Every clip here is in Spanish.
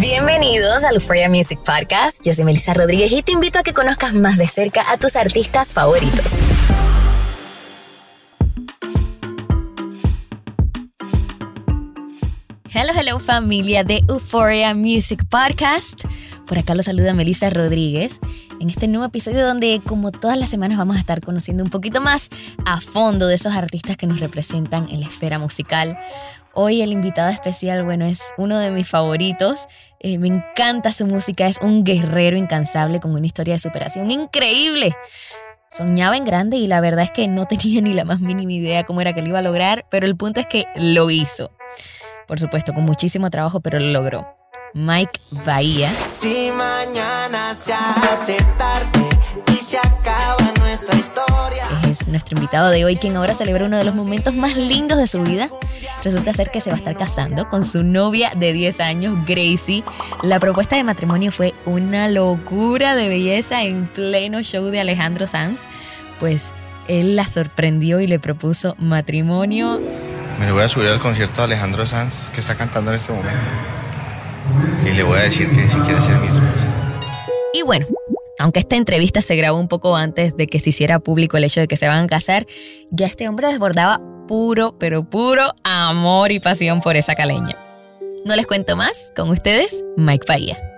Bienvenidos al Euphoria Music Podcast. Yo soy Melissa Rodríguez y te invito a que conozcas más de cerca a tus artistas favoritos. Hello, hello familia de Euphoria Music Podcast. Por acá los saluda Melissa Rodríguez en este nuevo episodio donde como todas las semanas vamos a estar conociendo un poquito más a fondo de esos artistas que nos representan en la esfera musical. Hoy el invitado especial, bueno, es uno de mis favoritos. Eh, me encanta su música, es un guerrero incansable con una historia de superación increíble. Soñaba en grande y la verdad es que no tenía ni la más mínima idea cómo era que lo iba a lograr, pero el punto es que lo hizo. Por supuesto, con muchísimo trabajo, pero lo logró. Mike Bahía Si mañana se hace tarde y se acaba nuestra historia. es nuestro invitado de hoy, quien ahora celebra uno de los momentos más lindos de su vida. Resulta ser que se va a estar casando con su novia de 10 años, Gracie. La propuesta de matrimonio fue una locura de belleza en pleno show de Alejandro Sanz. Pues él la sorprendió y le propuso matrimonio. Me le voy a subir al concierto de Alejandro Sanz, que está cantando en este momento. Y le voy a decir que si quiere ser mi. Y bueno, aunque esta entrevista se grabó un poco antes de que se hiciera público el hecho de que se van a casar, ya este hombre desbordaba puro, pero puro amor y pasión por esa caleña. No les cuento más, con ustedes, Mike Bahía.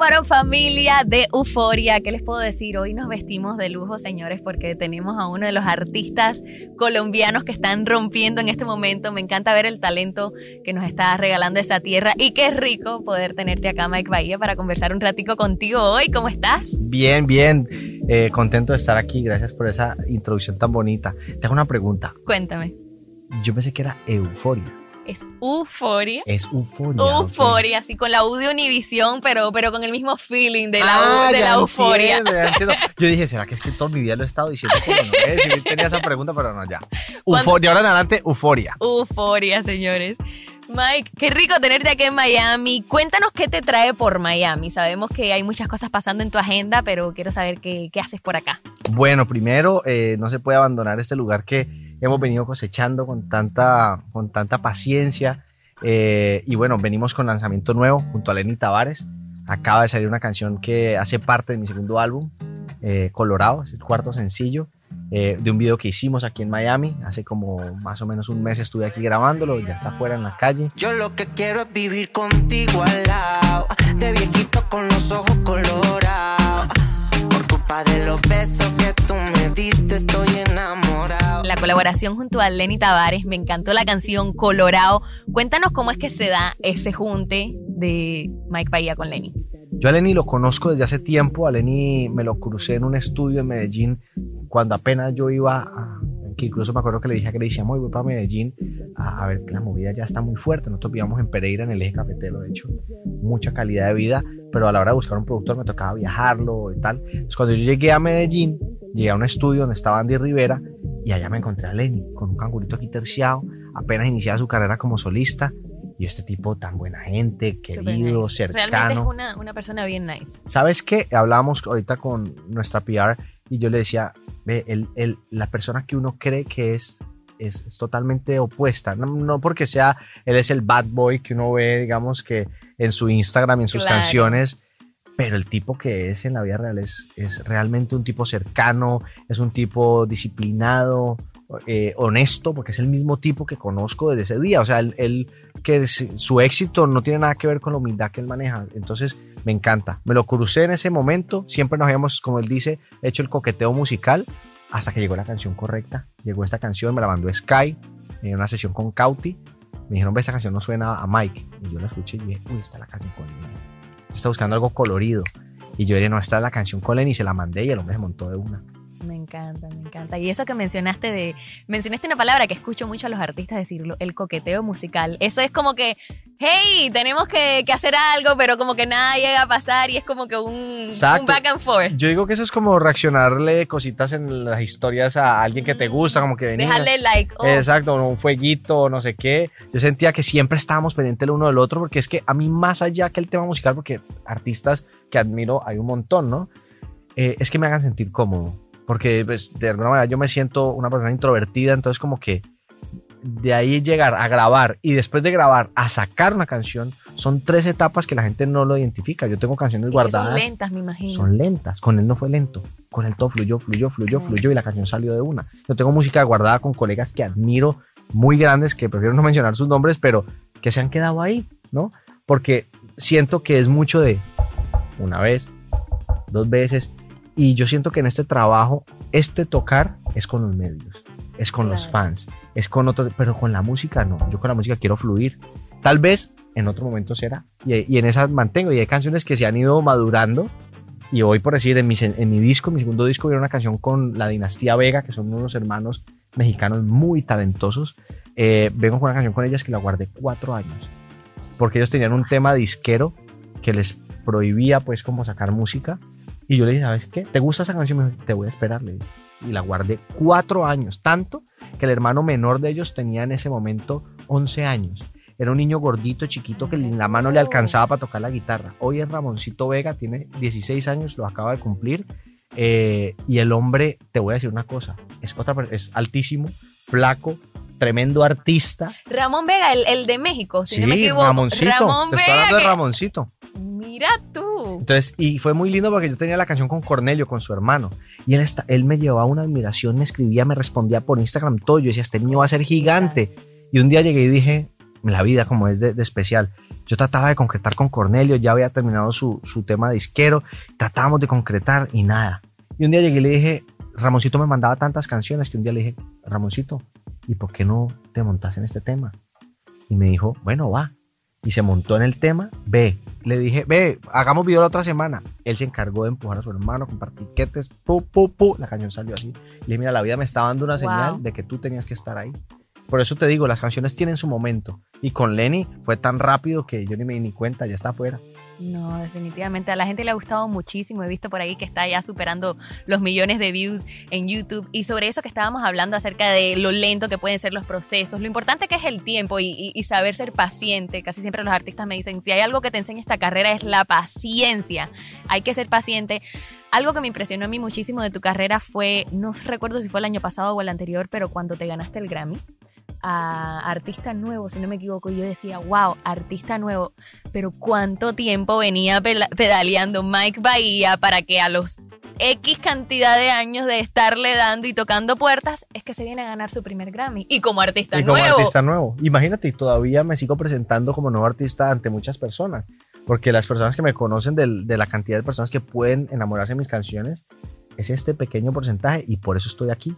Up, familia de Euforia. ¿Qué les puedo decir? Hoy nos vestimos de lujo, señores, porque tenemos a uno de los artistas colombianos que están rompiendo en este momento. Me encanta ver el talento que nos está regalando esa tierra y qué rico poder tenerte acá, Mike Bahía, para conversar un ratico contigo hoy. ¿Cómo estás? Bien, bien. Eh, contento de estar aquí. Gracias por esa introducción tan bonita. Te hago una pregunta. Cuéntame. Yo pensé que era euforia es euforia. Es euforia. Euforia, así con la U de Univisión, pero, pero con el mismo feeling de la, ah, de la euforia. Yo dije, ¿será que es que toda mi vida lo he estado diciendo? Como no eh, tenía esa pregunta, pero no, ya. Euforia, ahora en adelante, euforia. Euforia, señores. Mike, qué rico tenerte aquí en Miami. Cuéntanos qué te trae por Miami. Sabemos que hay muchas cosas pasando en tu agenda, pero quiero saber qué, qué haces por acá. Bueno, primero, eh, no se puede abandonar este lugar que hemos venido cosechando con tanta, con tanta paciencia. Eh, y bueno, venimos con lanzamiento nuevo junto a Lenny Tavares. Acaba de salir una canción que hace parte de mi segundo álbum, eh, Colorado, es el cuarto sencillo, eh, de un video que hicimos aquí en Miami. Hace como más o menos un mes estuve aquí grabándolo, ya está fuera en la calle. Yo lo que quiero es vivir contigo al lado, de viejito con los ojos colorados. Por culpa de los besos colaboración junto a Lenny Tavares. Me encantó la canción Colorado. Cuéntanos cómo es que se da ese junte de Mike Bahía con Lenny. Yo a Lenny lo conozco desde hace tiempo. A Lenny me lo crucé en un estudio en Medellín cuando apenas yo iba a, que incluso me acuerdo que le dije a Gracie, muy voy para Medellín a, ver que la movida ya está muy fuerte. Nosotros vivíamos en Pereira, en el eje cafetero, de hecho, mucha calidad de vida, pero a la hora de buscar un productor me tocaba viajarlo y tal. Entonces, cuando yo llegué a Medellín, llegué a un estudio donde estaba Andy Rivera y allá me encontré a Lenny con un cangurito aquí terciado, apenas iniciaba su carrera como solista. Y este tipo tan buena gente, querido, cercano. Realmente es una, una, persona bien nice. ¿Sabes qué? Hablábamos ahorita con nuestra PR y yo le decía, ve, el, el, la persona que uno cree que es, es, totalmente opuesta. No, no, porque sea, él es el bad boy que uno ve, digamos, que en su Instagram, en sus canciones pero el tipo que es en la vida real es, es realmente un tipo cercano, es un tipo disciplinado, eh, honesto, porque es el mismo tipo que conozco desde ese día. O sea, él, que su éxito no tiene nada que ver con la humildad que él maneja. Entonces, me encanta. Me lo crucé en ese momento. Siempre nos habíamos, como él dice, hecho el coqueteo musical hasta que llegó la canción correcta. Llegó esta canción, me la mandó Sky en una sesión con Cauti. Me dijeron, esta canción no suena a Mike. Y yo la escuché y dije, uy, está la canción con está buscando algo colorido. Y yo dije, no, esta es la canción con y se la mandé y el hombre se montó de una. Me encanta, me encanta. Y eso que mencionaste de. Mencionaste una palabra que escucho mucho a los artistas decirlo, el coqueteo musical. Eso es como que, hey, tenemos que, hacer algo, pero como que nada llega a pasar y es como que un, back and forth. Yo digo que eso es como reaccionarle cositas en las historias a alguien que te gusta, como que Dejarle like. Oh. Exacto, un fueguito, no sé qué. Yo sentía que siempre estábamos pendientes el uno del otro, porque es que a mí, más allá que el tema musical, porque artistas que admiro hay un montón, ¿no? Eh, es que me hagan sentir cómodo porque pues, de alguna manera yo me siento una persona introvertida, entonces como que de ahí llegar a grabar y después de grabar a sacar una canción, son tres etapas que la gente no lo identifica. Yo tengo canciones guardadas. Son lentas, me imagino. Son lentas. Con él no fue lento. Con él todo fluyó, fluyó, fluyó, fluyó y la canción salió de una. Yo tengo música guardada con colegas que admiro muy grandes, que prefiero no mencionar sus nombres, pero que se han quedado ahí, ¿no? Porque siento que es mucho de una vez, dos veces, y yo siento que en este trabajo, este tocar es con los medios, es con los fans, es con otros, pero con la música no. Yo con la música quiero fluir. Tal vez en otro momento será. Y, en esas mantengo. Y hay canciones que se han ido madurando. Y hoy, por decir, en mi, en mi disco, mi segundo disco, viene una canción con la dinastía Vega, que son unos hermanos mexicanos muy talentosos. Eh, vengo con una canción con ellas que la guardé cuatro años. Porque ellos tenían un tema disquero que les prohibía, pues, como sacar música y yo le dije, ¿sabes qué? ¿Te gusta esa canción? Me dijo, te voy a esperar. Y la guardé cuatro años, tanto que el hermano menor de ellos tenía en ese momento 11 años. Era un niño gordito, chiquito, que en la mano le alcanzaba para tocar la guitarra. Hoy es Ramoncito Vega, tiene 16 años, lo acaba de cumplir. Eh, y el hombre, te voy a decir una cosa, es, otra, es altísimo, flaco, tremendo artista. Ramón Vega, el, de México, si sí, no me equivoco. Ramoncito, te estoy hablando de Ramoncito. Mira tú. Entonces, y fue muy lindo porque yo tenía la canción con Cornelio, con su hermano. Y él, está, él me llevaba una admiración, me escribía, me respondía por Instagram todo. Yo decía, este niño va a ser gigante. Y un día llegué y dije, la vida como es de, especial. Yo trataba de concretar con Cornelio, ya había terminado su, su tema disquero, tratábamos de concretar y nada. Y un día llegué y le dije, Ramoncito me mandaba tantas canciones que un día le dije, Ramoncito, ¿y por qué no te montas en este tema? Y me dijo, bueno, va. Y se montó en el tema, ve. Le dije, ve, hagamos video la otra semana. Él se encargó de empujar a su hermano, comprar tiquetes, pu, pu, pu. La canción salió así. Le dije, mira, la vida me está dando una Wow. señal de que tú tenías que estar ahí. Por eso te digo, las canciones tienen su momento. Y con Lenny fue tan rápido que yo ni me di ni cuenta, ya está afuera. No, definitivamente. A la gente le ha gustado muchísimo. He visto por ahí que está ya superando los millones de views en YouTube. Y sobre eso que estábamos hablando acerca de lo lento que pueden ser los procesos, lo importante que es el tiempo y, saber ser paciente. Casi siempre los artistas me dicen, si hay algo que te enseña esta carrera es la paciencia. Hay que ser paciente. Algo que me impresionó a mí muchísimo de tu carrera fue, no recuerdo si fue el año pasado o el anterior, pero cuando te ganaste el Grammy a artista nuevo, si no me equivoco, yo decía, wow, artista nuevo, pero cuánto tiempo venía pedaleando Mike Bahía para que a los X cantidad de años de estarle dando y tocando puertas es que se viene a ganar su primer Grammy. Y como artista y como nuevo. artista nuevo. Imagínate, todavía me sigo presentando como nuevo artista ante muchas personas. Porque las personas que me conocen de la cantidad de personas que pueden enamorarse de mis canciones es este pequeño porcentaje y por eso estoy aquí.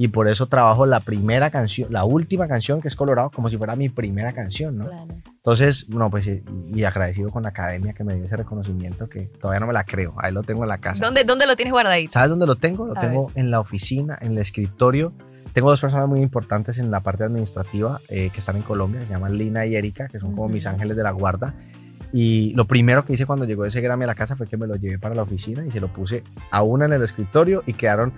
Y por eso trabajo la primera canción, la última canción que es Colorado, como si fuera mi primera canción, ¿no? Claro. Entonces, no, pues y, agradecido con la academia que me dio ese reconocimiento que todavía no me la creo. Ahí lo tengo en la casa. ¿Dónde, ¿Dónde lo tienes guardadito? ¿Sabes dónde lo tengo? Lo A tengo en la oficina, en el escritorio. Tengo dos personas muy importantes en la parte administrativa eh, que están en Colombia, que se llaman Lina y Erika, que son como Ujú. mis ángeles de la guarda. Y lo primero que hice cuando llegó ese Grammy a la casa fue que me lo llevé para la oficina y se lo puse a una en el escritorio y quedaron,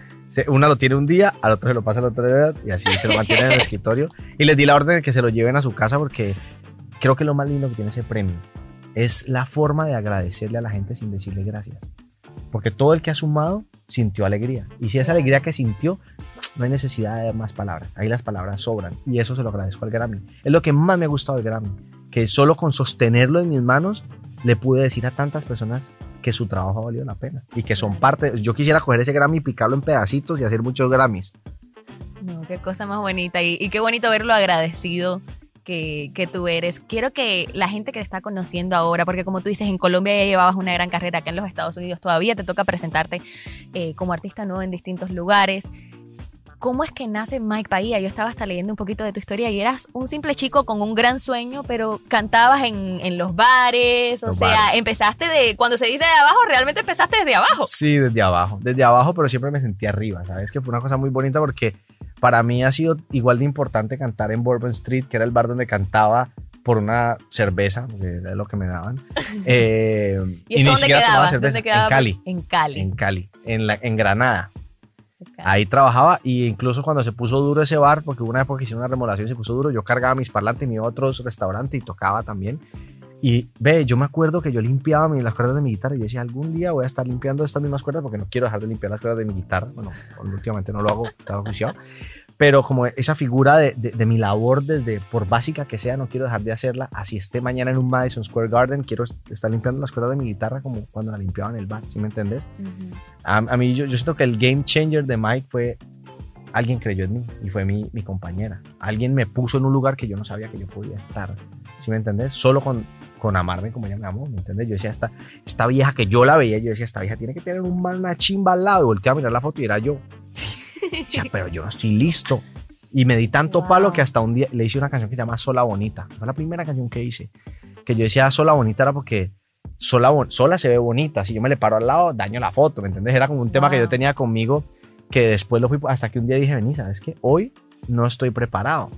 una lo tiene un día, al otro se lo pasa al otro día y así se lo mantiene en el escritorio. Y les di la orden de que se lo lleven a su casa porque creo que lo más lindo que tiene ese premio es la forma de agradecerle a la gente sin decirle gracias. Porque todo el que ha sumado sintió alegría. Y si esa alegría que sintió, no hay necesidad de más palabras. Ahí las palabras sobran. Y eso se lo agradezco al Grammy. Es lo que más me ha gustado del Grammy. Que solo con sostenerlo en mis manos le pude decir a tantas personas que su trabajo ha valido la pena. Y que son parte. Yo quisiera coger ese Grammy y picarlo en pedacitos y hacer muchos Grammys. No, qué cosa más bonita y, qué bonito verlo agradecido que, que tú eres. Quiero que la gente que te está conociendo ahora, porque como tú dices, en Colombia ya llevabas una gran carrera, acá en los Estados Unidos todavía te toca presentarte eh, como artista nuevo en distintos lugares. ¿Cómo es que nace Mike Bahía? Yo estaba hasta leyendo un poquito de tu historia y eras un simple chico con un gran sueño, pero cantabas en, en los bares, o Los sea, bares. empezaste de, cuando se dice de abajo, realmente empezaste desde abajo. Sí, desde abajo, desde abajo, pero siempre me sentí arriba, ¿sabes? Que fue una cosa muy bonita porque para mí ha sido igual de importante cantar en Bourbon Street, que era el bar donde cantaba por una cerveza, porque era lo que me daban. Eh, ¿Y esto dónde quedaba? cerveza. ¿Dónde quedaba? En Cali. En Cali. En Cali, en, la, en Granada. Ahí trabajaba y incluso cuando se puso duro ese bar, porque una época que hicieron una remodelación y se puso duro, yo cargaba mis parlantes y a otros restaurantes y tocaba también. Y ve, yo me acuerdo que yo limpiaba mi- las cuerdas de mi guitarra y yo decía, algún día voy a estar limpiando estas mismas cuerdas porque no quiero dejar de limpiar las cuerdas de mi guitarra. Bueno, últimamente no lo hago, estaba oficiado. Pero como esa figura de, de- de mi labor, desde por básica que sea, no quiero dejar de hacerla. Así esté mañana en un Madison Square Garden, quiero est- estar limpiando las cuerdas de mi guitarra como cuando la limpiaba en el bar, ¿sí me entendés? A, a mí yo, yo siento que el game changer de Mike fue alguien creyó en mí y fue mi, mi compañera. Alguien me puso en un lugar que yo no sabía que yo podía estar. ¿Sí me entendés? Solo con, con amarme como ella me amó, ¿me entendés? Yo decía, esta, esta vieja que yo la veía, yo decía, esta vieja tiene que tener un una chimba al lado. Y volteé a mirar la foto y era yo. Decía, pero yo no estoy listo. Y me di tanto palo que hasta un día le hice una canción que se llama Sola Bonita. Fue la primera canción que hice. Que yo decía Sola Bonita era porque sola, sola se ve bonita. Si yo me le paro al lado, daño la foto, ¿me entiendes? Era como un tema que yo tenía conmigo que después lo fui, hasta que un día dije, vení, ¿sabes qué? Hoy no estoy preparado,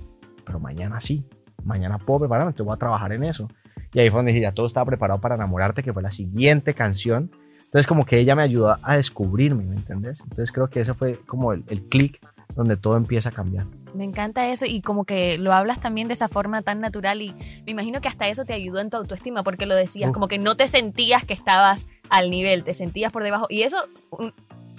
pero mañana sí. Mañana puedo prepararme, entonces voy a trabajar en eso. Y ahí fue donde dije, ya todo estaba preparado para enamorarte, que fue la siguiente canción. Entonces como que ella me ayudó a descubrirme, ¿me entiendes? Entonces creo que eso fue como el, el clic donde todo empieza a cambiar. Me encanta eso y como que lo hablas también de esa forma tan natural y me imagino que hasta eso te ayudó en tu autoestima porque lo decías, como que no te sentías que estabas al nivel, te sentías por debajo y eso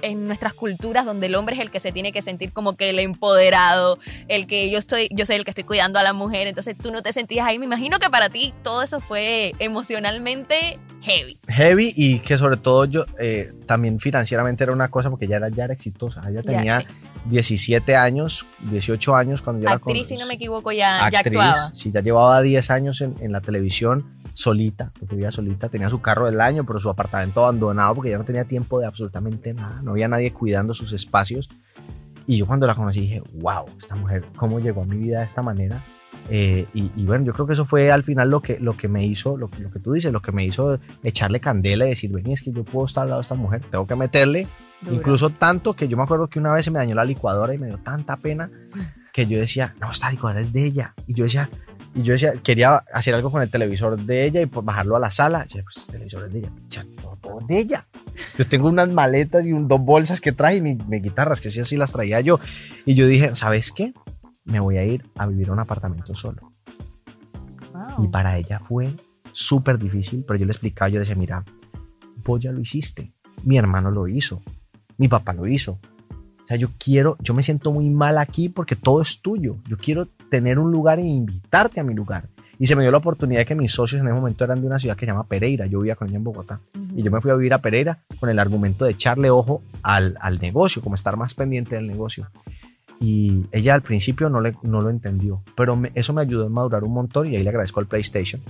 en nuestras culturas donde el hombre es el que se tiene que sentir como que el empoderado, el que yo estoy, yo soy el que estoy cuidando a la mujer, entonces tú no te sentías ahí, me imagino que para ti todo eso fue emocionalmente heavy. Heavy y que sobre todo yo eh, también financieramente era una cosa porque ya era, ya era exitosa. Ella Ya, tenía sí. 17 años, 18 años cuando yo era con- Actriz, si no me equivoco, ya, ya actriz, actuaba. sí, ya llevaba 10 años en, en la televisión solita, porque vivía solita, tenía su carro del año, pero su apartamento abandonado porque ya no tenía tiempo de absolutamente nada, no había nadie cuidando sus espacios. Y yo cuando la conocí dije, wow, esta mujer, ¿cómo llegó a mi vida de esta manera? Eh, y, y, bueno, yo creo que eso fue al final lo que, lo que me hizo, lo, lo, que tú dices, lo que me hizo echarle candela y decir, vení, es que yo puedo estar al lado de esta mujer, tengo que meterle, Dura. incluso tanto que yo me acuerdo que una vez se me dañó la licuadora y me dio tanta pena que yo decía, no, esta licuadora es de ella. Y yo decía, y yo decía, quería hacer algo con el televisor de ella y pues bajarlo a la sala. Yo decía, pues el televisor es de ella. Ya, todo, todo de ella. Yo tengo unas maletas y un, dos bolsas que traje y mi, mi guitarras, que sí así las traía yo. Y yo dije, ¿sabes qué? Me voy a ir a vivir a un apartamento solo. Wow. Y para ella fue súper difícil, pero yo le explicaba, yo le decía, mira, vos ya lo hiciste, mi hermano lo hizo, mi papá lo hizo. O sea, yo quiero, yo me siento muy mal aquí porque todo es tuyo. Yo quiero tener un lugar e invitarte a mi lugar. Y se me dio la oportunidad de que mis socios en ese momento eran de una ciudad que se llama Pereira. Yo vivía con ella en Bogotá. Uh -huh. Y yo me fui a vivir a Pereira con el argumento de echarle ojo al, al negocio, como estar más pendiente del negocio. Y ella al principio no, le, no lo entendió, pero me, eso me ayudó a madurar un montón y ahí le agradezco al PlayStation.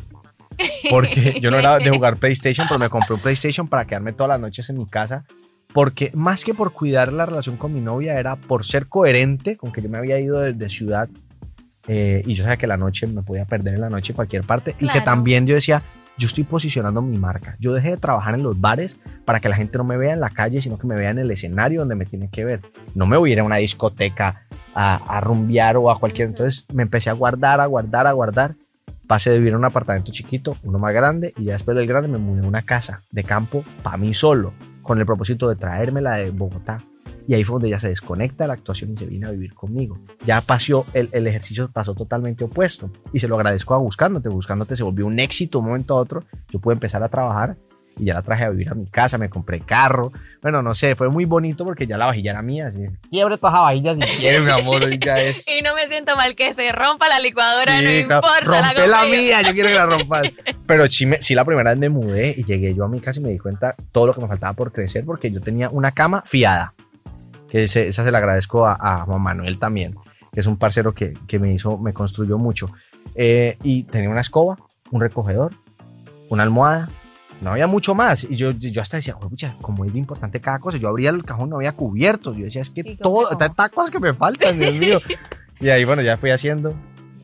Porque yo no era de jugar PlayStation, pero me compré un PlayStation para quedarme todas las noches en mi casa. Porque más que por cuidar la relación con mi novia, era por ser coherente con que yo me había ido de, de ciudad eh, y yo sabía que la noche me podía perder en la noche en cualquier parte. Claro. Y que también yo decía, yo estoy posicionando mi marca. Yo dejé de trabajar en los bares para que la gente no me vea en la calle, sino que me vea en el escenario donde me tiene que ver. No me voy a ir a una discoteca a, a rumbear o a cualquier. Entonces me empecé a guardar, a guardar, a guardar. Pasé de vivir en un apartamento chiquito, uno más grande, y ya después del grande me mudé a una casa de campo para mí solo, con el propósito de traérmela de Bogotá. Y ahí fue donde ya se desconecta la actuación y se viene a vivir conmigo. Ya pasó, el, el, ejercicio pasó totalmente opuesto. Y se lo agradezco a Buscándote. Buscándote se volvió un éxito un momento a otro. Yo pude empezar a trabajar y ya la traje a vivir a mi casa, me compré carro. Bueno, no sé, fue muy bonito porque ya la vajilla era mía. Así, quiebre todas las vajillas si quiere, mi amor. Y, ya es... y no me siento mal que se rompa la licuadora, sí, no importa. Rompe la, la mía, yo quiero que la rompas. Pero sí, me, sí, la primera vez me mudé y llegué yo a mi casa y me di cuenta todo lo que me faltaba por crecer porque yo tenía una cama fiada. Que ese, esa se la agradezco a, a, Juan Manuel también, que es un parcero que, que me hizo, me construyó mucho. Eh, y tenía una escoba, un recogedor, una almohada, no había mucho más. Y yo, yo hasta decía, pucha, como es de importante cada cosa. Yo abría el cajón, no había cubiertos. Yo decía, es que todo, cosas que me faltan, Dios mío. y ahí, bueno, ya fui haciendo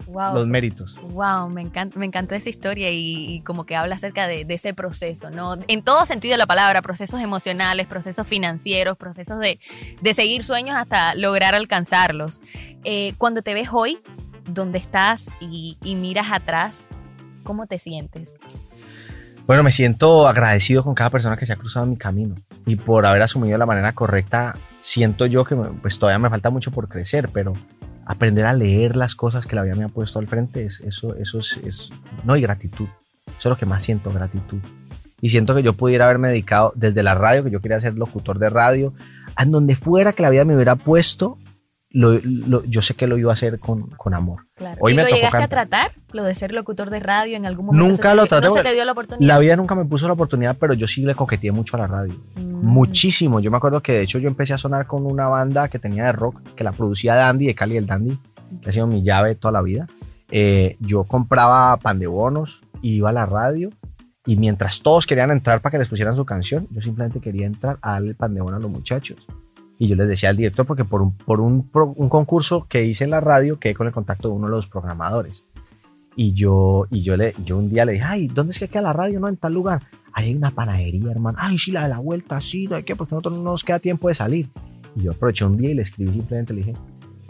wow. los méritos. Wow, me, encanta, me encantó esa historia y, y como que habla acerca de, de, ese proceso, ¿no? En todo sentido de la palabra, procesos emocionales, procesos financieros, procesos de, de seguir sueños hasta lograr alcanzarlos. Eh, cuando te ves hoy, donde estás y, y miras atrás, ¿cómo te sientes? Bueno, me siento agradecido con cada persona que se ha cruzado en mi camino y por haber asumido de la manera correcta. Siento yo que pues todavía me falta mucho por crecer, pero aprender a leer las cosas que la vida me ha puesto al frente, es, eso, eso es, no hay gratitud. Eso es lo que más siento, gratitud. Y siento que yo pudiera haberme dedicado desde la radio, que yo quería ser locutor de radio, a donde fuera que la vida me hubiera puesto, lo, lo, yo sé que lo iba a hacer con, con amor. Claro. Hoy ¿Y me lo llegaste cantar. a tratar? ¿Lo de ser locutor de radio en algún momento? Nunca lo traté. ¿No se te dio la oportunidad? La vida nunca me puso la oportunidad, pero yo sí le coqueteé mucho a la radio. Mm. Muchísimo. Yo me acuerdo que de hecho yo empecé a sonar con una banda que tenía de rock, que la producía Dandy, de Cali el Dandy, que ha sido mi llave toda la vida. Eh, yo compraba pan de bonos, iba a la radio y mientras todos querían entrar para que les pusieran su canción, yo simplemente quería entrar a darle el pan de bono a los muchachos. Y yo les decía al director, porque por un, por un, un concurso que hice en la radio, quedé con el contacto de uno de los programadores. Y yo, y yo, le, yo un día le dije, ay, ¿dónde es que queda la radio? No, en tal lugar. Ahí hay una panadería, hermano. Ay, sí, la de la vuelta, sí, ¿de qué? Porque nosotros no nos queda tiempo de salir. Y yo aproveché un día y le escribí simplemente, le dije,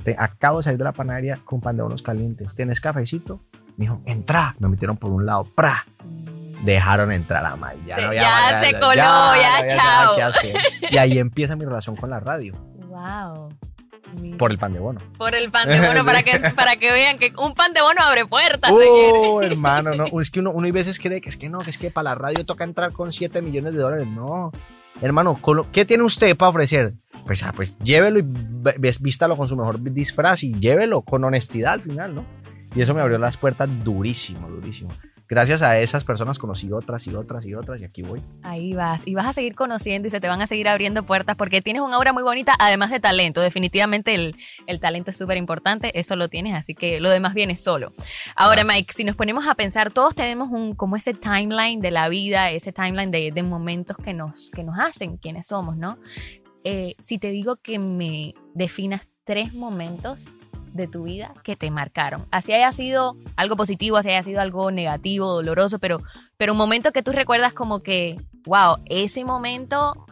te acabo de salir de la panadería con pan de bonos calientes. ¿Tienes cafecito? Me dijo, entra. Me metieron por un lado, ¡pra! Dejaron entrar a May. Ya, no ya se coló, ya, ya, ya chao. Y ahí empieza mi relación con la radio. Wow. Por el pan de bono. Por el pan de bono, sí. para, que, para que vean que un pan de bono abre puertas. Oh, hermano, no. Es que uno, uno hay veces cree que es que no, que es que para la radio toca entrar con 7 millones de dólares. No. Hermano, ¿qué tiene usted para ofrecer? Pues, ah, pues llévelo y vístalo con su mejor disfraz y llévelo con honestidad al final, ¿no? Y eso me abrió las puertas durísimo, durísimo. Gracias a esas personas conocí otras y otras y otras y aquí voy. Ahí vas. Y vas a seguir conociendo y se te van a seguir abriendo puertas porque tienes una obra muy bonita, además de talento. Definitivamente el, el talento es súper importante, eso lo tienes, así que lo demás viene solo. Ahora, Gracias. Mike, si nos ponemos a pensar, todos tenemos un, como ese timeline de la vida, ese timeline de, de momentos que nos, que nos hacen quienes somos, ¿no? Eh, si te digo que me definas tres momentos de tu vida que te marcaron. Así haya sido algo positivo, así haya sido algo negativo, doloroso, pero, pero un momento que tú recuerdas como que, wow, ese momento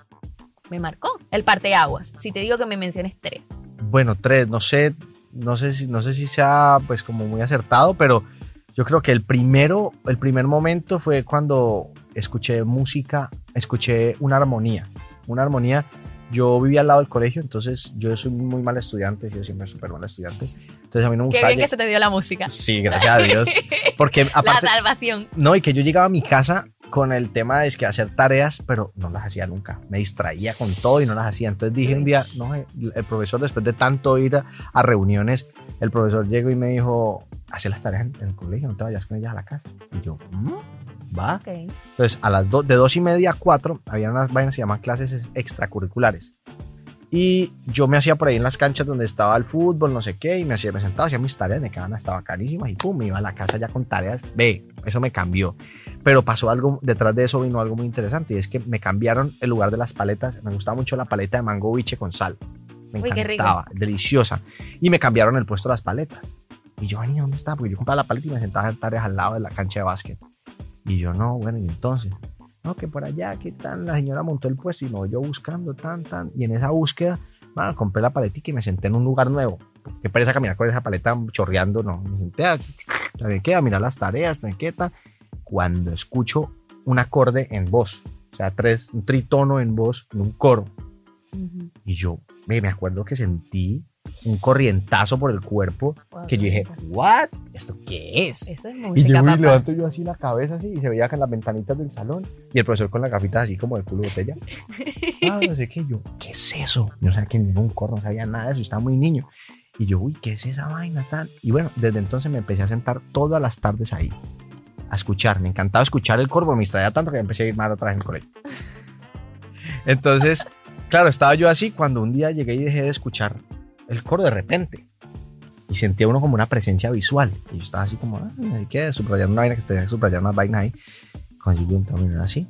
me marcó. El parteaguas. Si te digo que me menciones tres. Bueno, tres, no sé, no sé si, no sé si sea pues como muy acertado, pero yo creo que el primero, el primer momento fue cuando escuché música, escuché una armonía, una armonía. Yo vivía al lado del colegio, entonces yo soy muy mal estudiante, yo siempre súper mal estudiante. Entonces a mí no me Qué gustaba. bien que se te dio la música. Sí, gracias a Dios. Porque aparte, la salvación. no, y que yo llegaba a mi casa con el tema de es que hacer tareas, pero no las hacía nunca. Me distraía con todo y no las hacía. Entonces dije un día, no, eh, el profesor, después de tanto ir a, a reuniones, el profesor llegó y me dijo, hace las tareas en, en el colegio, no te vayas con ellas a la casa. Y yo, "Mm, va. Ok. Entonces, a las do- de dos y media a cuatro, había unas vainas que se llaman clases ex- extracurriculares. Y yo me hacía por ahí en las canchas donde estaba el fútbol, no sé qué, y me hacía, me sentaba, hacía mis tareas, me quedaban hasta bacanísimas, y pum, me iba a la casa ya con tareas. Ve, eso me cambió. Pero pasó algo, detrás de eso vino algo muy interesante, y es que me cambiaron el lugar de las paletas. Me gustaba mucho la paleta de mango biche con sal. Me Uy, encantaba, deliciosa. Y me cambiaron el puesto de las paletas. Y yo, venía, ¿dónde está? Porque yo compraba la paleta y me sentaba a hacer tareas al lado de la cancha de básquet. Y yo, no, bueno, y entonces, no, que por allá, que tan, la señora montó el puesto y no, yo buscando, tan, tan, y en esa búsqueda, bueno, compré la paletica y me senté en un lugar nuevo. Qué pereza caminar con esa paleta chorreando, no, me senté a, ¿sabe qué? a mirar las tareas, ¿sabe qué tal? Cuando escucho un acorde en voz, o sea, tres, un tritono en voz, en un coro, y yo me, me acuerdo que sentí un corrientazo por el cuerpo que yo dije, ¿what? ¿Esto qué es? Eso es Y música, y papá. levanto yo así la cabeza así y se veía acá en las ventanitas del salón y el profesor con las gafitas así como de culo de botella. Ah, no sé qué, yo, ¿qué es eso? Yo no sabía que ningún corno, no sabía nada de eso, estaba muy niño. Y yo, uy, ¿qué es esa vaina tal? Y bueno, desde entonces me empecé a sentar todas las tardes ahí a escuchar. Me encantaba escuchar el corvo, me distraía tanto que empecé a ir mal otra vez en el colegio. Entonces, claro, estaba yo así cuando un día llegué y dejé de escuchar el coro de repente. Y sentía uno como una presencia visual. Y yo estaba así como, ah, hay que subrayar una vaina, que tenía que subrayar unas vainas ahí. Cuando yo así,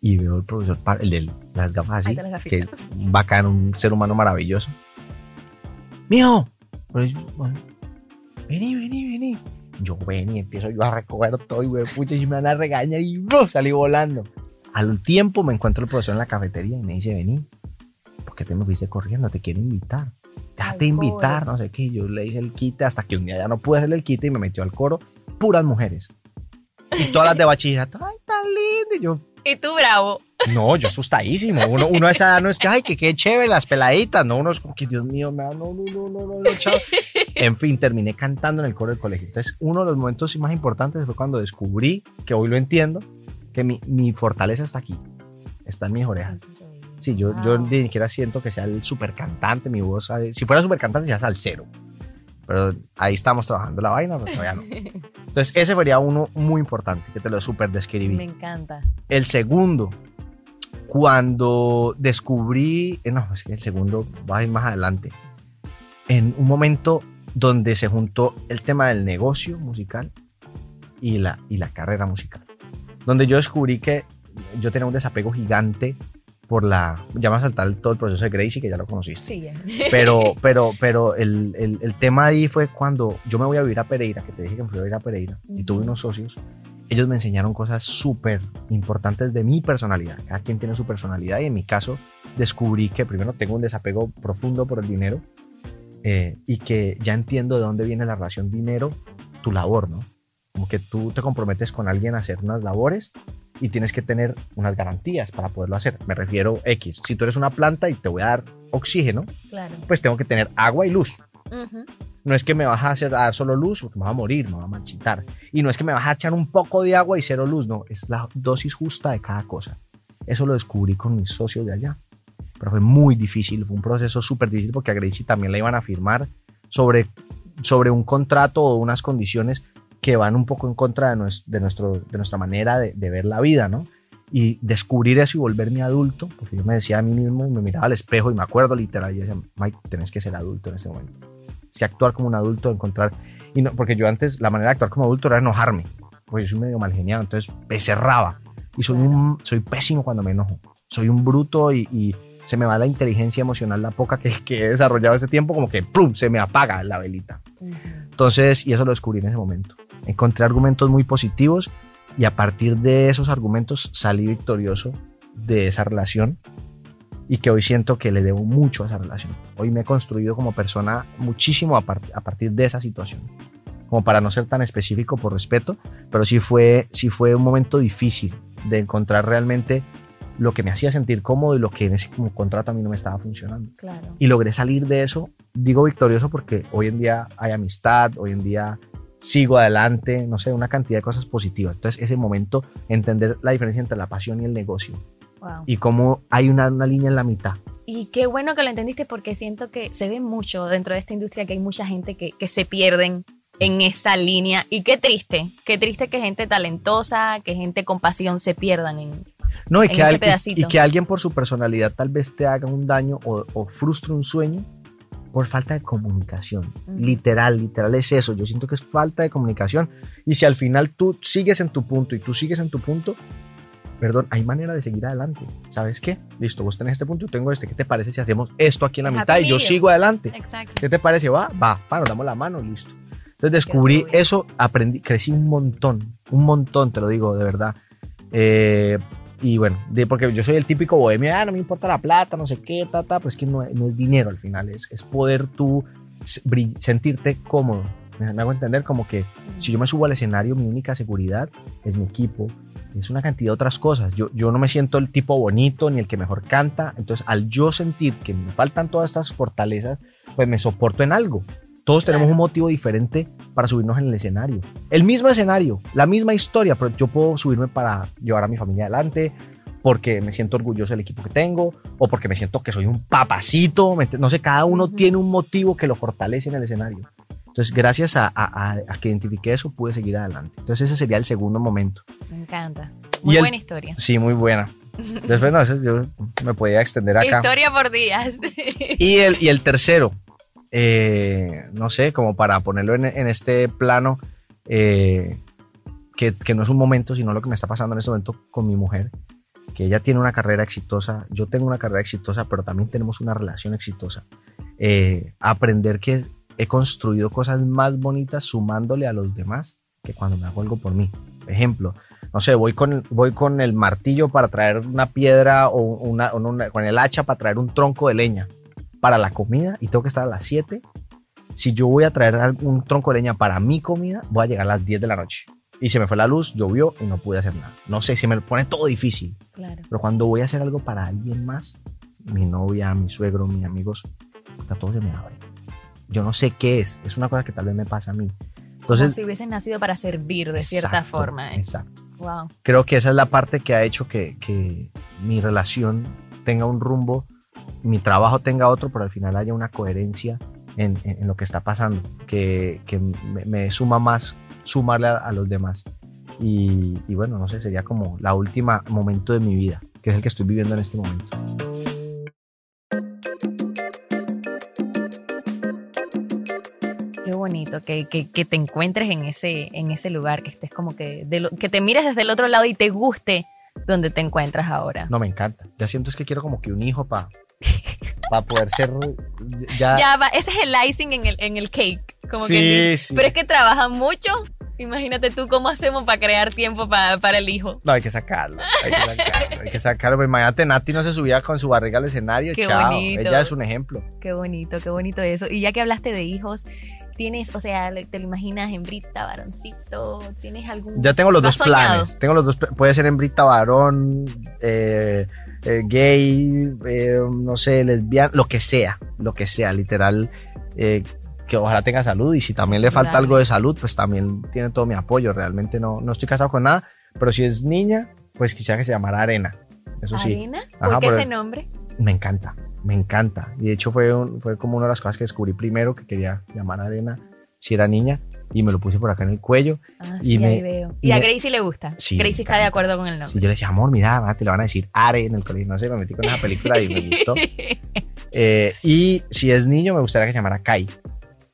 y veo el profesor, el de las gafas así, las que gafitas. es bacán, un ser humano maravilloso. ¡Mijo! Bueno, vení, vení, vení. Yo vení, empiezo yo a recoger todo y güey, pucha, y me van a regañar y ¡buf! salí volando. Al tiempo me encuentro el profesor en la cafetería y me dice, vení, ¿por qué te me fuiste corriendo? Te quiero invitar. Déjate invitar, no sé qué. Yo le hice el quite hasta que un día ya no pude hacerle el quite y me metió al coro puras mujeres. Y todas las de bachillerato, ay, tan lindo. Y yo, Y tú, bravo. no, yo asustadísimo. Uno, uno a esa edad no es que, ay, que qué chévere las peladitas. No, uno es como que, Dios mío, me da- no, no, no, no, no, no, chao. En fin, terminé cantando en el coro del colegio. Entonces, uno de los momentos más importantes fue cuando descubrí, que hoy lo entiendo, que mi, mi fortaleza está aquí. Está en mis orejas. Sí, yo, yo Wow. ni siquiera siento que sea el super cantante, mi voz. Si fuera super cantante, sería salsero. Pero ahí estamos trabajando la vaina, pero todavía no. Entonces, ese sería uno muy importante, que te lo super describí. Me encanta. El segundo, cuando descubrí, eh, no, es que el segundo va a ir más adelante, en un momento donde se juntó el tema del negocio musical y la, y la carrera musical, donde yo descubrí que yo tenía un desapego gigante por la, ya me saltar todo el proceso de Gracie, que ya lo conociste. Sí, ya. Pero, pero, pero el, el, el tema ahí fue cuando yo me voy a vivir a Pereira, que te dije que me fui a vivir a Pereira, y tuve unos socios. Ellos me enseñaron cosas súper importantes de mi personalidad. Cada quien tiene su personalidad y en mi caso descubrí que primero tengo un desapego profundo por el dinero eh, y que ya entiendo de dónde viene la relación dinero, tu labor, ¿no? Como que tú te comprometes con alguien a hacer unas labores y tienes que tener unas garantías para poderlo hacer. Me refiero X. Si tú eres una planta y te voy a dar oxígeno, Claro. pues tengo que tener agua y luz. No es que me vas a hacer a dar solo luz porque me va a morir, me va a marchitar. Y no es que me vas a echar un poco de agua y cero luz, no, es la dosis justa de cada cosa. Eso lo descubrí con mis socios de allá. Pero fue muy difícil, fue un proceso súper difícil porque a Gracie también la iban a firmar sobre, sobre un contrato o unas condiciones que van un poco en contra de, nues- de nuestro, de nuestra manera de, de ver la vida, ¿no? Y descubrir eso y volverme adulto, porque yo me decía a mí mismo, me miraba al espejo y me acuerdo literal, y decía, Mike, tenés que ser adulto en ese momento. Si actuar como un adulto, encontrar, y no, porque yo antes, la manera de actuar como adulto era enojarme, porque yo soy medio mal geniado, entonces me cerraba, y soy, un, soy pésimo cuando me enojo, soy un bruto y, y se me va la inteligencia emocional, la poca que, que he desarrollado este tiempo, como que ¡plum! se me apaga la velita. Entonces, y eso lo descubrí en ese momento. Encontré argumentos muy positivos y a partir de esos argumentos salí victorioso de esa relación y que hoy siento que le debo mucho a esa relación. Hoy me he construido como persona muchísimo a, par- a partir de esa situación. Como para no ser tan específico por respeto, pero sí fue, sí fue un momento difícil de encontrar realmente lo que me hacía sentir cómodo y lo que en ese contrato a mí no me estaba funcionando Claro. y logré salir de eso. Digo victorioso porque hoy en día hay amistad, hoy en día sigo adelante, no sé, una cantidad de cosas positivas. Entonces, ese momento, entender la diferencia entre la pasión y el negocio Wow. y cómo hay una, una línea en la mitad. Y qué bueno que lo entendiste porque siento que se ve mucho dentro de esta industria que hay mucha gente que, que se pierden en esa línea. Y qué triste, qué triste que gente talentosa, que gente con pasión se pierdan en, No, y en que, ese al- y- pedacito. y que alguien por su personalidad tal vez te haga un daño o, o frustre un sueño por falta de comunicación. Literal, literal es eso. Yo siento que es falta de comunicación. Y si al final tú sigues en tu punto y tú sigues en tu punto, perdón, hay manera de seguir adelante. ¿Sabes qué? Listo, vos tenés este punto, yo tengo este. ¿Qué te parece si hacemos esto aquí en la El mitad happy y yo sigo adelante? Exacto. ¿Qué te parece? Va, va, va, nos damos la mano, listo. Entonces descubrí eso, aprendí, crecí un montón, un montón, te lo digo, de verdad. Eh, y bueno, de, porque yo soy el típico bohemio, ah, no me importa la plata, no sé qué, ta, ta, pues que no, no es dinero al final, es, es poder tú sentirte cómodo. Me, me hago entender como que si yo me subo al escenario, mi única seguridad es mi equipo, es una cantidad de otras cosas. Yo, yo no me siento el tipo bonito ni el que mejor canta, entonces al yo sentir que me faltan todas estas fortalezas, pues me soporto en algo. Todos tenemos un motivo diferente para subirnos en el escenario. El mismo escenario, la misma historia, pero yo puedo subirme para llevar a mi familia adelante, porque me siento orgulloso del equipo que tengo, o porque me siento que soy un papacito. ¿me ent- No sé, cada uno tiene un motivo que lo fortalece en el escenario. Entonces, gracias a, a- a- que identifiqué eso, pude seguir adelante. Entonces, ese sería el segundo momento. Me encanta. Muy Y el- buena historia. Sí, muy buena. Después, no, eso yo me podía extender acá. Historia por días. Y el, y el tercero, eh, no sé, como para ponerlo en, este plano, eh, que, que no es un momento, sino lo que me está pasando en este momento con mi mujer, que ella tiene una carrera exitosa, yo tengo una carrera exitosa, pero también tenemos una relación exitosa. Eh, aprender que he construido cosas más bonitas sumándole a los demás que cuando me hago algo por mí. Ejemplo, no sé, voy con, el martillo para traer una piedra o una- con el hacha para traer un tronco de leña para la comida y tengo que estar a las 7. Si yo voy a traer un tronco de leña para mi comida, voy a llegar a las 10 de la noche. Y se me fue la luz, llovió y no pude hacer nada. No sé, se me pone todo difícil. Claro. Pero cuando voy a hacer algo para alguien más, mi novia, mi suegro, mis amigos, puta, todo se me abre. Yo no sé qué es. Es una cosa que tal vez me pasa a mí. Como Entonces, si hubiesen nacido para servir de cierta forma. ¿eh? exacto. Wow. creo que esa es la parte que ha hecho que, que mi relación tenga un rumbo, mi trabajo tenga otro, pero al final haya una coherencia en, en- en lo que está pasando, que, que me, me suma más sumarle a, a los demás. Y, y bueno, no sé, sería como la última momento de mi vida, que es el que estoy viviendo en este momento. Qué bonito que, que- que te encuentres en ese, en ese lugar, que estés como que, de lo- que te mires desde el otro lado y te guste donde te encuentras ahora. No, me encanta. Ya siento es que quiero como que un hijo para poder ser ya... Ya va, ese es el icing en el, en el cake. Como Sí, que dice. sí. Pero es que trabajan mucho. Imagínate tú cómo hacemos para crear tiempo pa- para el hijo. No, hay que sacarlo. Hay que sacarlo. hay que sacarlo. Pues Imagínate, Nati no se subía con su barriga al escenario. Qué chao. bonito. Ella es un ejemplo. Qué bonito, qué bonito eso. Y ya que hablaste de hijos, tienes, o sea, te lo imaginas hembrita, varoncito, tienes algún. Ya tengo los ¿Lo dos soñado? planes. Tengo los dos. Puede ser hembrita, varón, eh, eh, gay, eh, no sé, lesbiana, lo que sea. Lo que sea, literal. que ojalá tenga salud y si también le falta algo de salud, pues también tiene todo mi apoyo. Realmente no, no estoy casado con nada, pero si es niña, pues quisiera que se llamara Arena. Eso sí. ¿Arena? Ajá, ¿Por qué ese nombre? Me encanta, me encanta. Y de hecho fue, un- fue como una de las cosas que descubrí primero, que quería llamar Arena, si era niña. y me lo puse por acá en el cuello. Ah, y sí, me, ahí veo. Y, y a me- Gracie le gusta. Sí, Gracie está de acuerdo con el Sí, nombre. yo le decía, amor, mira, te lo van a decir Are en el colegio. No sé, me metí con esa película y me gustó. Eh, y si es niño, me gustaría que se llamara Kai.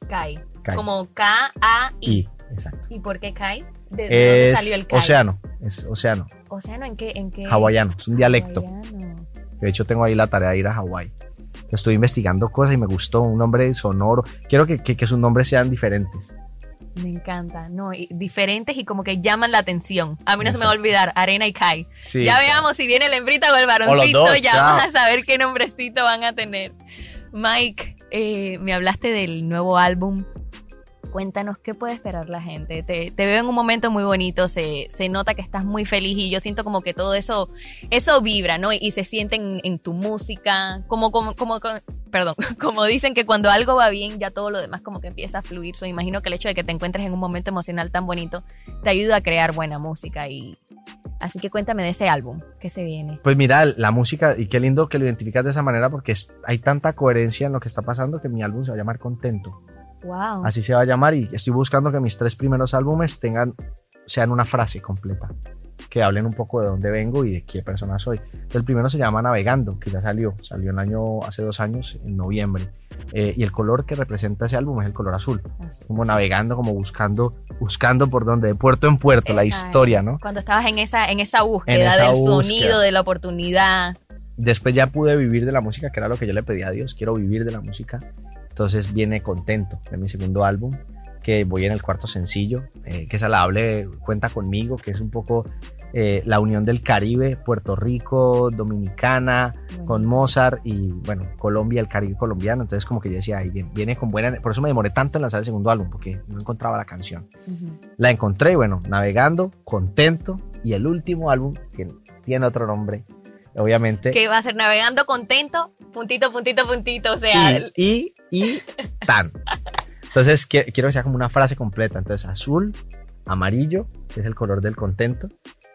Kai. Kai. Como K-A-I. Exacto. ¿Y por qué Kai? ¿De, de dónde salió el Kai? océano, es océano, Océano, ¿en qué? En qué? hawaiano, es un dialecto. Hawaiano. De hecho, tengo ahí la tarea de ir a Hawái. Estoy investigando cosas y me gustó un nombre sonoro. Quiero que, que, que sus nombres sean diferentes. Me encanta, no, y diferentes y como que llaman la atención. A mí no se me va a olvidar, Arena y Kai. Sí, ya veamos si viene la hembrita o el varoncito, dos, ya vamos a saber qué nombrecito van a tener. Mike, eh, me hablaste del nuevo álbum. Cuéntanos qué puede esperar la gente. Te, veo en un momento muy bonito, se, se nota que estás muy feliz y yo siento como que todo eso, eso vibra, ¿no? Y se siente en, tu música, como, como, como, como- perdón, como dicen que cuando algo va bien, ya todo lo demás como que empieza a fluir. So, imagino que el hecho de que te encuentres en un momento emocional tan bonito te ayuda a crear buena música y así que cuéntame de ese álbum que se viene. Pues mira, la música, y qué lindo que lo identificas de esa manera porque hay tanta coherencia en lo que está pasando que mi álbum se va a llamar Contento. Wow. Así se va a llamar y estoy buscando que mis tres primeros álbumes tengan, sean una frase completa, que hablen un poco de dónde vengo y de qué persona soy. El primero se llama Navegando, que ya salió, salió el año, hace dos años, en noviembre. Eh, y el color que representa ese álbum es el color azul, como navegando, como buscando, buscando por donde, de puerto en puerto, la historia, ¿no? Cuando estabas en esa, en esa búsqueda En esa del búsqueda. sonido, de la oportunidad. Después ya pude vivir de la música, que era lo que yo le pedí a Dios, quiero vivir de la música. Entonces viene contento de mi segundo álbum, que voy en el cuarto sencillo, eh, que es Alable, cuenta conmigo, que es un poco eh, la unión del Caribe, Puerto Rico, Dominicana, con Mozart y bueno, Colombia, el Caribe colombiano. Entonces como que yo decía, ahí viene, viene con buena... Por eso me demoré tanto en lanzar el segundo álbum, porque no encontraba la canción. La encontré, y bueno, navegando, contento. Y el último álbum, que tiene otro nombre, obviamente. Que va a ser navegando contento, puntito, puntito, puntito. O sea, el- y, y, tan. Entonces qui- quiero que sea como una frase completa. Entonces azul, amarillo, que es el color del contento.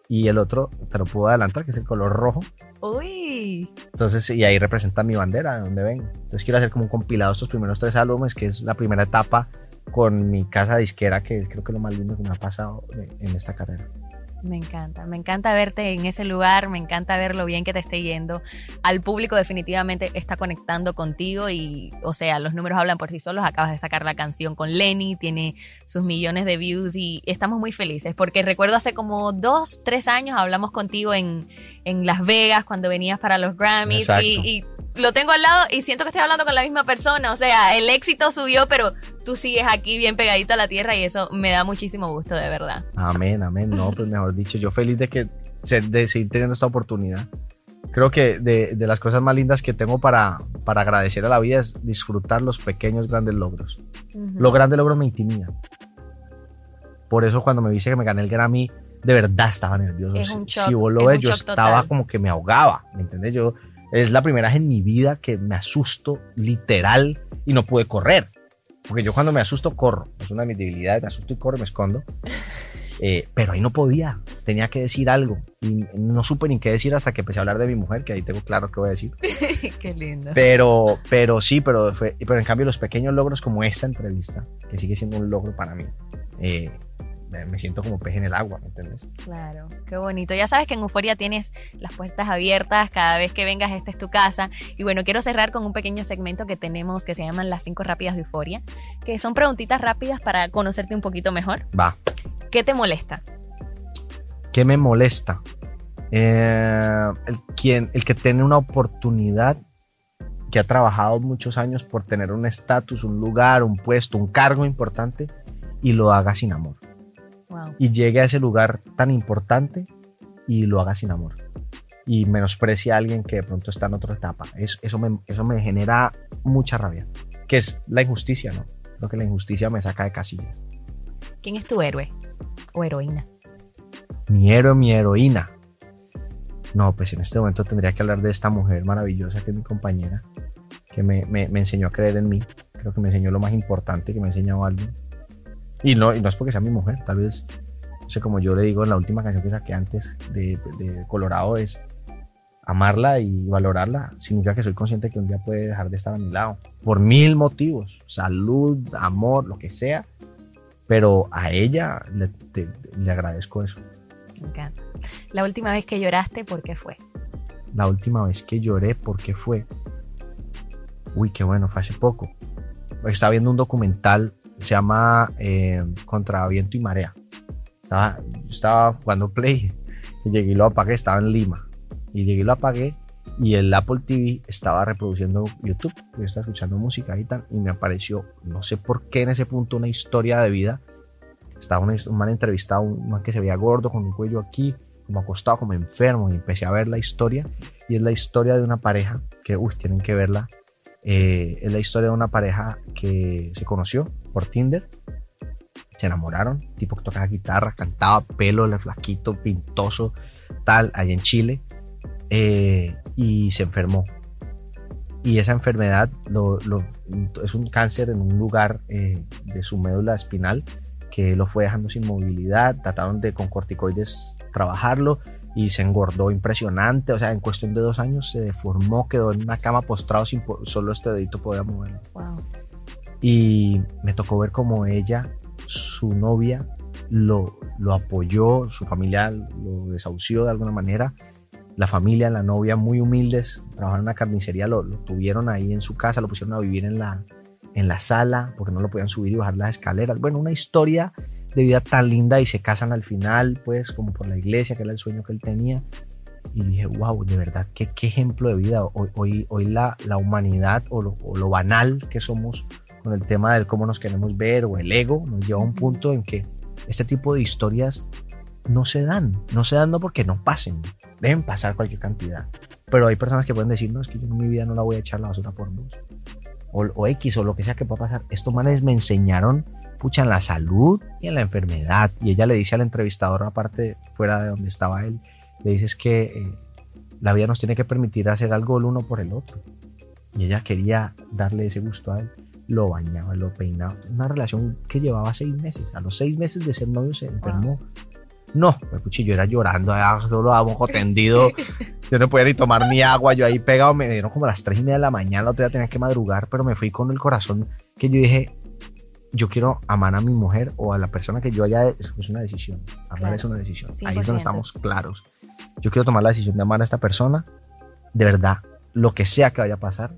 Y el otro, te lo puedo adelantar, que es el color rojo. uy. Entonces, y ahí representa mi bandera, de donde vengo. Entonces quiero hacer como un compilado de estos primeros tres álbumes, que es la primera etapa con mi casa disquera, que creo que es lo más lindo que me ha pasado en esta carrera. Me encanta, me encanta verte en ese lugar, me encanta ver lo bien que te esté yendo. Al público definitivamente está conectando contigo y, o sea, los números hablan por sí solos. Acabas de sacar la canción con Lenny, tiene sus millones de views y estamos muy felices porque recuerdo hace como dos, tres años hablamos contigo en, en Las Vegas cuando venías para los Grammys y, y lo tengo al lado y siento que estoy hablando con la misma persona. O sea, el éxito subió, pero tú sigues aquí bien pegadito a la tierra y eso me da muchísimo gusto, de verdad. Amén, amén. No, pues mejor dicho, yo feliz de que de seguir teniendo esta oportunidad. Creo que de, de las cosas más lindas que tengo para, para agradecer a la vida es disfrutar los pequeños grandes logros. Los grandes logros me intimidan. Por eso cuando me viste que me gané el Grammy, de verdad estaba nervioso. Es un shock, si vos lo ves, yo estaba total. como que me ahogaba, ¿me entiendes? Yo, es la primera vez en mi vida que me asusto literal y no pude correr. Porque yo cuando me asusto, corro. Es una de mis debilidades, me asusto y corro, me escondo. Eh, pero ahí no podía, tenía que decir algo. Y no supe ni qué decir hasta que empecé a hablar de mi mujer, que ahí tengo claro qué voy a decir. Qué lindo. Pero, pero sí, pero, fue, pero en cambio los pequeños logros como esta entrevista, que sigue siendo un logro para mí, eh, me siento como pez en el agua, ¿me entiendes? Claro, qué bonito. Ya sabes que en Euforia tienes las puertas abiertas, cada vez que vengas esta es tu casa. Y bueno, quiero cerrar con un pequeño segmento que tenemos que se llaman las cinco rápidas de Euforia, que son preguntitas rápidas para conocerte un poquito mejor. Va. ¿Qué te molesta? ¿Qué me molesta? Eh, el, quien, el que tiene una oportunidad, que ha trabajado muchos años por tener un estatus, un lugar, un puesto, un cargo importante y lo haga sin amor. Wow. Y llegue a ese lugar tan importante y lo haga sin amor. Y menosprecie a alguien que de pronto está en otra etapa. Es- eso, me, eso me genera mucha rabia. Que es la injusticia, ¿no? Creo que la injusticia me saca de casillas. ¿Quién es tu héroe o heroína? Mi héroe, mi heroína. No, pues en este momento tendría que hablar de esta mujer maravillosa que es mi compañera, que me, me- me enseñó a creer en mí. Creo que me enseñó lo más importante que me ha enseñado alguien. Y no, y no es porque sea mi mujer, tal vez, no sé, como yo le digo en la última canción que saqué antes de, de Colorado, es amarla y valorarla. Significa que soy consciente que un día puede dejar de estar a mi lado. Por mil motivos, salud, amor, lo que sea. Pero a ella le, te- le agradezco eso. Me encanta. La última vez que lloraste, ¿por qué fue? La última vez que lloré, ¿por qué fue? Uy, qué bueno, fue hace poco. Estaba viendo un documental, se llama eh, Contra Viento y Marea. Estaba, estaba jugando Play y llegué y lo apagué, estaba en Lima. Y llegué y lo apagué y el Apple TV estaba reproduciendo YouTube. Yo estaba escuchando música y tal y me apareció, no sé por qué en ese punto, una historia de vida. Estaba un, un man entrevistado, un man que se veía gordo con un cuello aquí, como acostado, como enfermo, y empecé a ver la historia. Y es la historia de una pareja que, uy, tienen que verla. Eh, es la historia de una pareja que se conoció por Tinder. Se enamoraron, tipo que tocaba guitarra, cantaba, pelo, el flaquito, pintoso, tal, allá en Chile. eh, y se enfermó. Y esa enfermedad es un cáncer en un lugar eh, de su médula espinal que lo fue dejando sin movilidad. Trataron de con corticoides trabajarlo y se engordó impresionante. O sea, en cuestión de dos años se deformó, quedó en una cama postrado sin solo este dedito podía moverlo. Wow. Y me tocó ver como ella, su novia, lo, lo apoyó, su familia lo desahució de alguna manera. La familia, la novia, muy humildes, trabajaban en una carnicería, lo, lo tuvieron ahí en su casa, lo pusieron a vivir en la, en la sala porque no lo podían subir y bajar las escaleras. Bueno, una historia de vida tan linda y se casan al final, pues como por la iglesia, que era el sueño que él tenía. Y dije, wow, de verdad, qué, qué ejemplo de vida. Hoy, hoy, hoy la, la humanidad o lo, o lo banal que somos con el tema del cómo nos queremos ver o el ego nos lleva a un punto en que este tipo de historias no se dan. No se dan no porque no pasen, deben pasar cualquier cantidad. Pero hay personas que pueden decir, no, es que yo en mi vida no la voy a echar la basura por vos. O, o X o lo que sea que pueda pasar. Estos manes me enseñaron, pucha, en la salud y en la enfermedad. Y ella le dice al entrevistador, aparte, fuera de donde estaba él, le dice es que eh, la vida nos tiene que permitir hacer algo el uno por el otro. Y ella quería darle ese gusto a él. Lo bañaba, lo peinaba. Una relación que llevaba seis meses. A los seis meses de ser novio se enfermó. No, pues cuchillo era llorando, ah, solo a mojo tendido. Yo no podía ni tomar ni agua. Yo ahí pegado, me dieron como las tres y media de la mañana. La otra día tenía que madrugar, pero me fui con el corazón que yo dije: Yo quiero amar a mi mujer o a la persona que yo haya. Es una decisión. Amar Claro. es una decisión. Ahí 100%. es donde estamos claros. Yo quiero tomar la decisión de amar a esta persona. De verdad, lo que sea que vaya a pasar,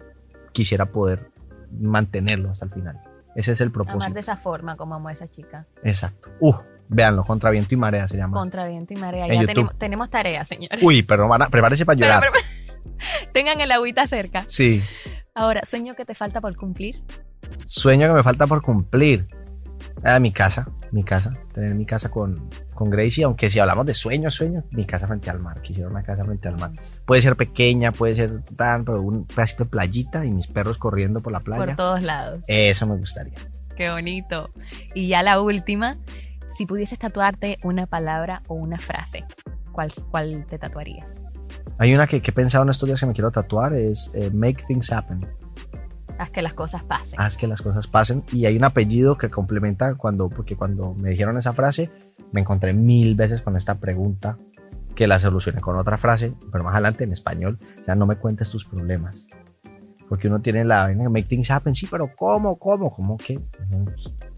quisiera poder mantenerlo hasta el final. Ese es el Amar propósito. de esa forma como amó esa chica. Exacto. Uh, véanlo, Contra Viento y Marea se llama. Contra viento y marea. En Ya tenemos, tenemos tarea, señores. Uy, pero van a, prepárese para Pero, llorar. pero- tengan el agüita cerca. Sí. Ahora, sueño que te falta por cumplir. Sueño que me falta por cumplir. Ah, mi casa, mi casa. Tener mi casa con, con Gracie, aunque si hablamos de sueños, sueños, mi casa frente al mar. Quisiera una casa frente al mar. Puede ser pequeña, puede ser tan, pero un pedacito de playita y mis perros corriendo por la playa. Por todos lados. Eso me gustaría. Qué bonito. Y ya la última, si pudieses tatuarte una palabra o una frase, ¿cuál, cuál te tatuarías? Hay una que, que he pensado en estos días que me quiero tatuar, es eh, Make Things Happen. Haz que las cosas pasen. Haz que las cosas pasen. Y hay un apellido que complementa cuando, porque cuando me dijeron esa frase, me encontré mil veces con esta pregunta que la solucioné con otra frase, pero más adelante en español, ya no me cuentes tus problemas. Porque uno tiene la vaina make things happen, sí, pero ¿cómo? ¿Cómo? ¿Cómo que? No,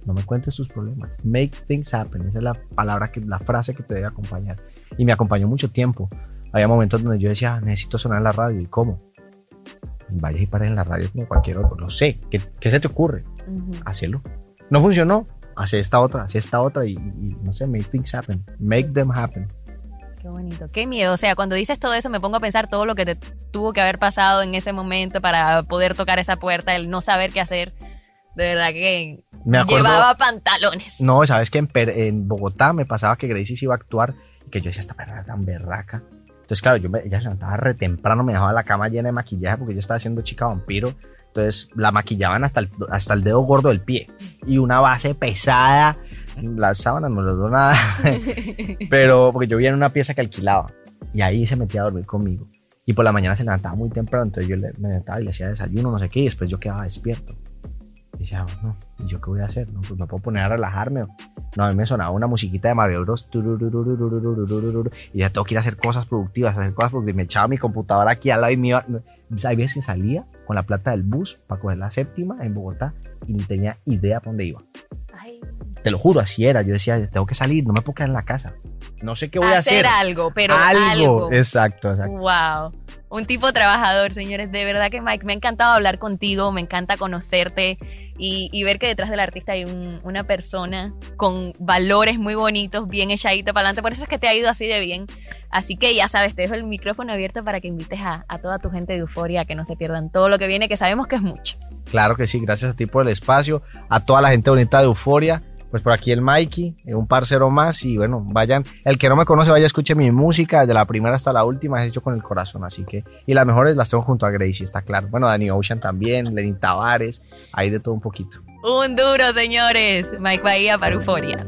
no me cuentes tus problemas. Make things happen, esa es la palabra, que, la frase que te debe acompañar. Y me acompañó mucho tiempo. Había momentos donde yo decía, necesito sonar en la radio, ¿y cómo? Vaya y pare en la radio como cualquier otro, lo sé. ¿Qué, qué se te ocurre? Ujú. Hacelo. No funcionó, hace esta otra, hace esta otra y, y, no sé, make things happen. Make them happen. Qué bonito, qué miedo. O sea, cuando dices todo eso me pongo a pensar todo lo que te tuvo que haber pasado en ese momento para poder tocar esa puerta, el no saber qué hacer. De verdad que Me acuerdo- llevaba pantalones. No, sabes que en, en Bogotá me pasaba que Gracie se iba a actuar y que yo decía, esta perra tan berraca. Entonces, claro, yo me- ella se levantaba re temprano, me dejaba la cama llena de maquillaje porque yo estaba haciendo chica vampiro. Entonces la maquillaban hasta el, hasta el dedo gordo del pie y una base pesada. Las sábanas no les doy nada, pero porque yo vivía en una pieza que alquilaba y ahí se metía a dormir conmigo. Y por la mañana se levantaba muy temprano, entonces yo le- me levantaba y le hacía desayuno, no sé qué, y después yo quedaba despierto. Y ya, no, ¿yo qué voy a hacer? No, pues me puedo poner a relajarme. No, a mí me sonaba una musiquita de Mario Bros. Y ya tengo que ir a hacer cosas productivas, hacer cosas productivas. Me echaba mi computadora aquí al lado y me iba. Hay veces que salía con la plata del bus para coger la séptima en Bogotá y ni tenía idea para dónde iba. Te lo juro, así era. Yo decía, tengo que salir, no me puedo quedar en la casa. No sé qué voy a hacer. Hacer algo, pero algo. algo. Exacto, exacto. Wow. Un tipo trabajador, señores. De verdad que Mike, me ha encantado hablar contigo, me encanta conocerte y, ver que detrás del artista hay un- una persona con valores muy bonitos, bien echadito para adelante. Por eso es que te ha ido así de bien. Así que ya sabes, te dejo el micrófono abierto para que invites a, a toda tu gente de Euforia a que no se pierdan todo lo que viene, que sabemos que es mucho. Claro que sí, gracias a ti por el espacio, a toda la gente bonita de Euforia. Pues por aquí el Mikey, eh, un parcero más. Y bueno, vayan. El que no me conoce, vaya, escuche mi música, desde la primera hasta la última, es hecho con el corazón. Así que, y las mejores las tengo junto a Gracie, está claro. Bueno, Danny Ocean también, Lenin Tavares, ahí de todo un poquito. Un duro, señores. Mike Bahía para Euforia.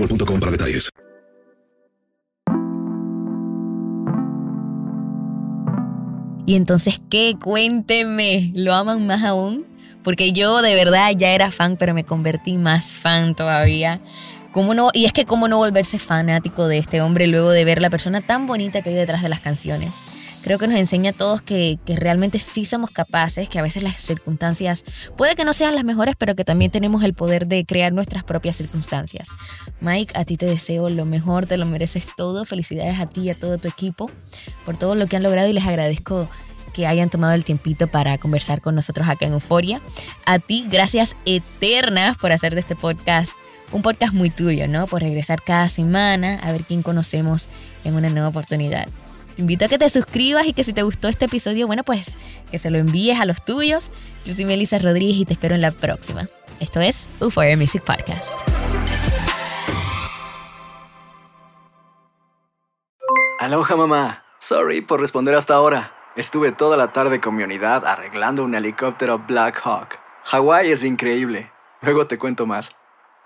Y entonces, ¿qué? Cuénteme, ¿lo aman más aún? Porque yo de verdad ya era fan, pero me convertí más fan todavía. ¿Cómo no? Y es que cómo no volverse fanático de este hombre luego de ver la persona tan bonita que hay detrás de las canciones. Creo que nos enseña a todos que, que realmente sí somos capaces, que a veces las circunstancias puede que no sean las mejores, pero que también tenemos el poder de crear nuestras propias circunstancias. Mike, a ti te deseo lo mejor, te lo mereces todo. Felicidades a ti y a todo tu equipo por todo lo que han logrado y les agradezco que hayan tomado el tiempito para conversar con nosotros acá en Euforia. A ti, gracias eternas por hacer de este podcast un podcast muy tuyo, ¿no? Por regresar cada semana a ver quién conocemos en una nueva oportunidad. Te invito a que te suscribas y que si te gustó este episodio, bueno, pues que se lo envíes a los tuyos. Yo soy Melissa Rodríguez y te espero en la próxima. Esto es Euphoria Music Podcast. Aloha mamá. Sorry por responder hasta ahora. Estuve toda la tarde con mi unidad arreglando un helicóptero Black Hawk. Hawái es increíble. Luego te cuento más.